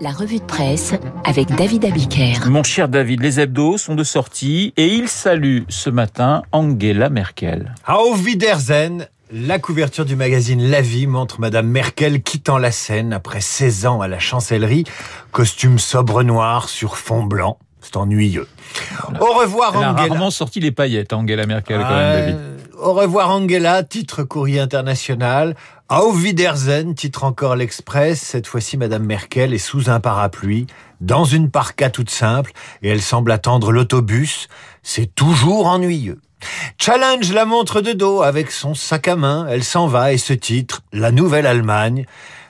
La revue de presse avec David Abiker. Mon cher David, les hebdos sont de sortie et ils saluent ce matin Angela Merkel. Auf Wiedersehen la couverture du magazine La Vie montre Madame Merkel quittant la scène après 16 ans à la chancellerie, costume sobre noir sur fond blanc. C'est ennuyeux. Au revoir Elle Angela. a rarement sorti les paillettes, Angela Merkel, quand même, David. Au revoir Angela, titre courrier international. Auf Wiedersehen, titre encore l'Express. Cette fois-ci, Madame Merkel est sous un parapluie, dans une parka toute simple, et elle semble attendre l'autobus. C'est toujours ennuyeux. Challenge la montre de dos avec son sac à main. Elle s'en va et ce titre, La Nouvelle Allemagne.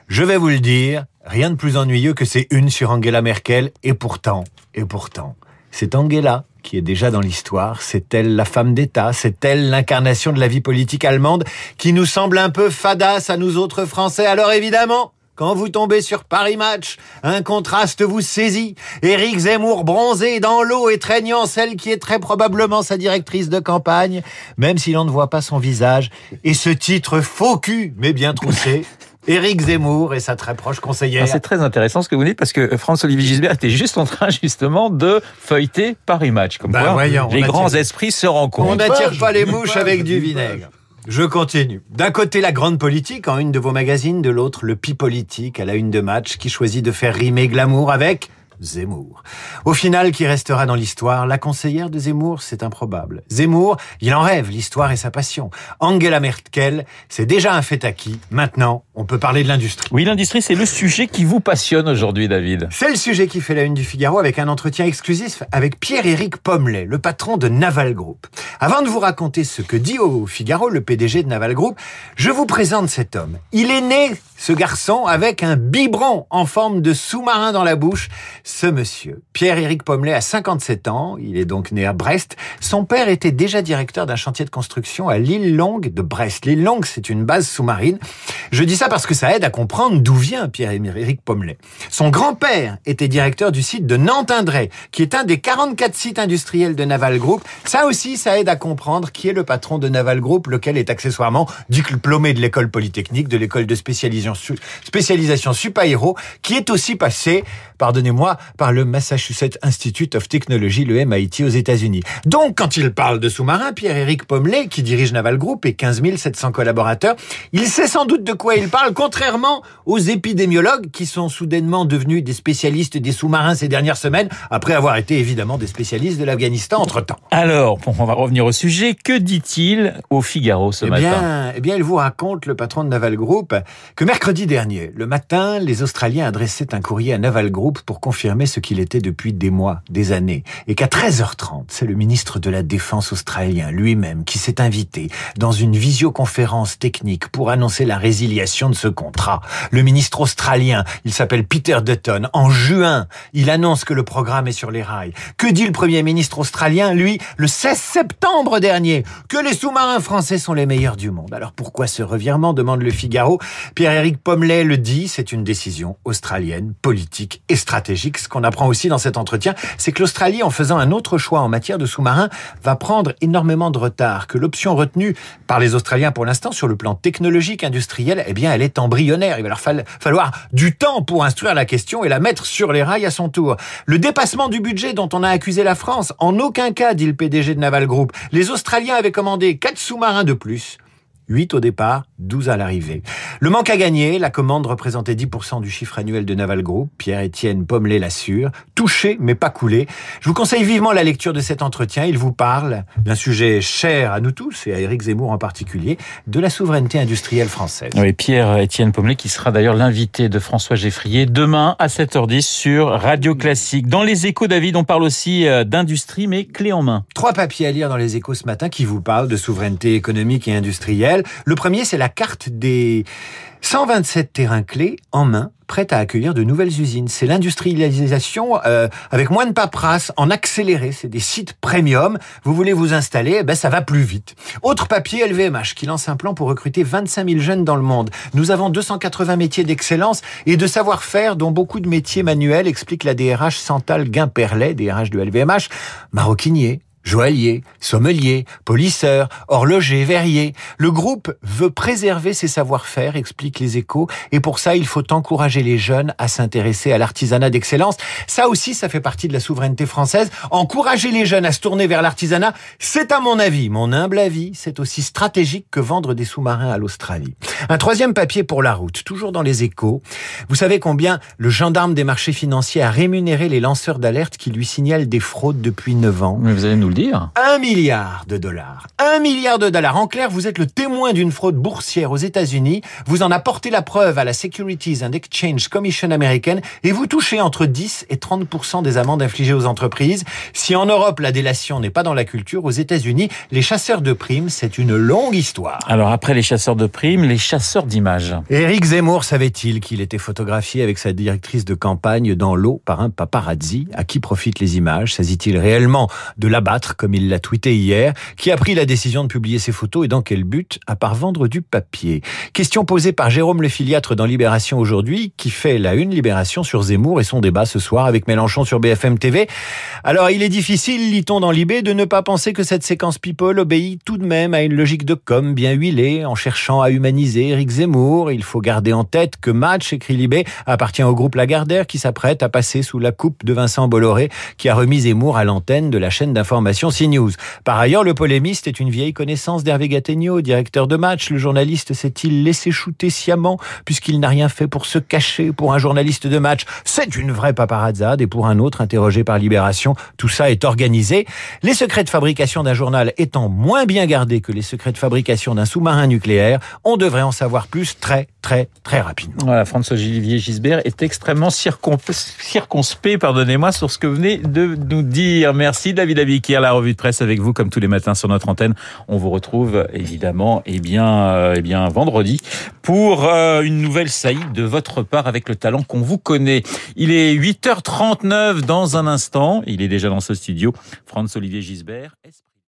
Je vais vous le dire, rien de plus ennuyeux que ces une sur Angela Merkel. Et pourtant, et pourtant, c'est Angela qui est déjà dans l'histoire. C'est elle la femme d'État, c'est elle l'incarnation de la vie politique allemande qui nous semble un peu fadasse à nous autres Français. Alors évidemment, quand vous tombez sur Paris Match, un contraste vous saisit. Éric Zemmour bronzé dans l'eau et traînant celle qui est très probablement sa directrice de campagne, même si l'on ne voit pas son visage. Et ce titre faux cul, mais bien troussé. Éric Zemmour et sa très proche conseillère. C'est très intéressant ce que vous dites parce que François-Olivier Gisbert était juste en train justement de feuilleter Paris Match. Comme ben quoi, les grands esprits se rencontrent. On n'attire pas les mouches avec du vinaigre. Je continue. D'un côté, la grande politique en une de vos magazines, de l'autre, le pi politique à la une de match qui choisit de faire rimer glamour avec Zemmour. Au final, qui restera dans l'histoire, la conseillère de Zemmour, c'est improbable. Zemmour, il en rêve, l'histoire est sa passion. Angela Merkel, c'est déjà un fait acquis. Maintenant, on peut parler de l'industrie. Oui, l'industrie, c'est le sujet qui vous passionne aujourd'hui, David. C'est le sujet qui fait la une du Figaro avec un entretien exclusif avec Pierre-Éric Pommelet, le patron de Naval Group. Avant de vous raconter ce que dit au Figaro le PDG de Naval Group, je vous présente cet homme. Il est né, ce garçon, avec un biberon en forme de sous-marin dans la bouche ce monsieur. Pierre-Éric Pommelet a 57 ans, il est donc né à Brest. Son père était déjà directeur d'un chantier de construction à l'île Longue de Brest. L'île Longue, c'est une base sous-marine. Je dis ça parce que ça aide à comprendre d'où vient Pierre-Éric Pommelet. Son grand-père était directeur du site de Nantes-Indray, qui est un des 44 sites industriels de Naval Group. Ça aussi, ça aide à comprendre qui est le patron de Naval Group, lequel est accessoirement diplômé de l'école polytechnique, de l'école de spécialisation, spécialisation Supaéro, qui est aussi passé, pardonnez-moi, par le Massachusetts Institute of Technology, le MIT aux États-Unis. Donc, quand il parle de sous-marins, Pierre-Éric Pommelet, qui dirige Naval Group et 15 700 collaborateurs, il sait sans doute de quoi il parle, contrairement aux épidémiologues qui sont soudainement devenus des spécialistes des sous-marins ces dernières semaines, après avoir été évidemment des spécialistes de l'Afghanistan entre-temps. Alors, on va revenir au sujet. Que dit-il au Figaro ce eh matin? bien, Eh bien, il vous raconte, le patron de Naval Group, que mercredi dernier, le matin, les Australiens adressaient un courrier à Naval Group pour confirmer ce qu'il était depuis des mois, des années, et qu'à 13h30, c'est le ministre de la Défense australien lui-même qui s'est invité dans une visioconférence technique pour annoncer la résiliation de ce contrat. Le ministre australien, il s'appelle Peter Dutton, en juin, il annonce que le programme est sur les rails. Que dit le premier ministre australien, lui, le 16 septembre dernier? Que les sous-marins français sont les meilleurs du monde. Alors pourquoi ce revirement demande le Figaro. Pierre-Éric Pommelet le dit, c'est une décision australienne, politique et stratégique ce qu'on apprend aussi dans cet entretien, c'est que l'Australie, en faisant un autre choix en matière de sous-marins, va prendre énormément de retard, que l'option retenue par les Australiens pour l'instant sur le plan technologique, industriel, eh bien, elle est embryonnaire. Il va leur falloir du temps pour instruire la question et la mettre sur les rails à son tour. Le dépassement du budget dont on a accusé la France, en aucun cas, dit le PDG de Naval Group. Les Australiens avaient commandé quatre sous-marins de plus 8 au départ, 12 à l'arrivée. Le manque à gagner, la commande représentait 10% du chiffre annuel de Naval Group. Pierre-Étienne Pommelet l'assure. Touché, mais pas coulé. Je vous conseille vivement la lecture de cet entretien. Il vous parle d'un sujet cher à nous tous, et à Éric Zemmour en particulier, de la souveraineté industrielle française. Oui, Pierre-Étienne Pommelet qui sera d'ailleurs l'invité de François Geffrier demain à 7h10 sur Radio Classique. Dans les échos, David, on parle aussi euh, d'industrie, mais clé en main. Trois papiers à lire dans les échos ce matin qui vous parlent de souveraineté économique et industrielle. Le premier, c'est la carte des 127 terrains clés en main prêts à accueillir de nouvelles usines. C'est l'industrialisation euh, avec moins de paperasse, en accéléré. C'est des sites premium. Vous voulez vous installer, eh ben ça va plus vite. Autre papier, LVMH, qui lance un plan pour recruter 25 000 jeunes dans le monde. Nous avons 280 métiers d'excellence et de savoir-faire, dont beaucoup de métiers manuels, explique la DRH Santal Guimperlet, DRH de LVMH, maroquinier, Joaillier, sommelier, polisseur, horloger, verrier. Le groupe veut préserver ses savoir-faire, expliquent les échos, et pour ça, il faut encourager les jeunes à s'intéresser à l'artisanat d'excellence. Ça aussi, ça fait partie de la souveraineté française. Encourager les jeunes à se tourner vers l'artisanat, c'est à mon avis, mon humble avis, c'est aussi stratégique que vendre des sous-marins à l'Australie. Un troisième papier pour la route, toujours dans les échos. Vous savez combien le gendarme des marchés financiers a rémunéré les lanceurs d'alerte qui lui signalent des fraudes depuis 9 ans? Dire. Un milliard de dollars. Un milliard de dollars. En clair, vous êtes le témoin d'une fraude boursière aux États-Unis. Vous en apportez la preuve à la Securities and Exchange Commission américaine et vous touchez entre 10 et 30% des amendes infligées aux entreprises. Si en Europe, la délation n'est pas dans la culture, aux États-Unis, les chasseurs de primes, c'est une longue histoire. Alors après les chasseurs de primes, les chasseurs d'images. Éric Zemmour savait-il qu'il était photographié avec sa directrice de campagne dans l'eau par un paparazzi? À qui profitent les images? S'agit-il réellement de l'abattre, comme il l'a tweeté hier Qui a pris la décision de publier ces photos et dans quel but À part vendre du papier. Question posée par Jérôme Le Filiatre dans Libération aujourd'hui, qui fait la une Libération sur Zemmour et son débat ce soir avec Mélenchon sur BFM TV. Alors il est difficile, lit-on dans Libé, de ne pas penser que cette séquence People obéit tout de même à une logique de com bien huilée, en cherchant à humaniser Éric Zemmour. Il faut garder en tête que Match, écrit Libé, appartient au groupe Lagardère qui s'apprête à passer sous la coupe de Vincent Bolloré, qui a remis Zemmour à l'antenne de la chaîne d'information Par ailleurs, le polémiste est une vieille connaissance d'Hervé Gattegno, directeur de Match. Le journaliste s'est-il laissé shooter sciemment, puisqu'il n'a rien fait pour se cacher pour un journaliste de Match? C'est une vraie paparazzade, et pour un autre interrogé par Libération, tout ça est organisé. Les secrets de fabrication d'un journal étant moins bien gardés que les secrets de fabrication d'un sous-marin nucléaire, on devrait en savoir plus très, très, très rapidement. Voilà, François-Olivier Gisbert est extrêmement circonspect, pardonnez-moi, sur ce que vous venez de nous dire. Merci David Abiquière, la revue de presse avec vous comme tous les matins sur notre antenne. On vous retrouve évidemment eh bien, euh, eh bien vendredi pour euh, une nouvelle saillie de votre part avec le talent qu'on vous connaît. Il est 8h39 dans un instant. Il est déjà dans ce studio. François-Olivier Gisbert.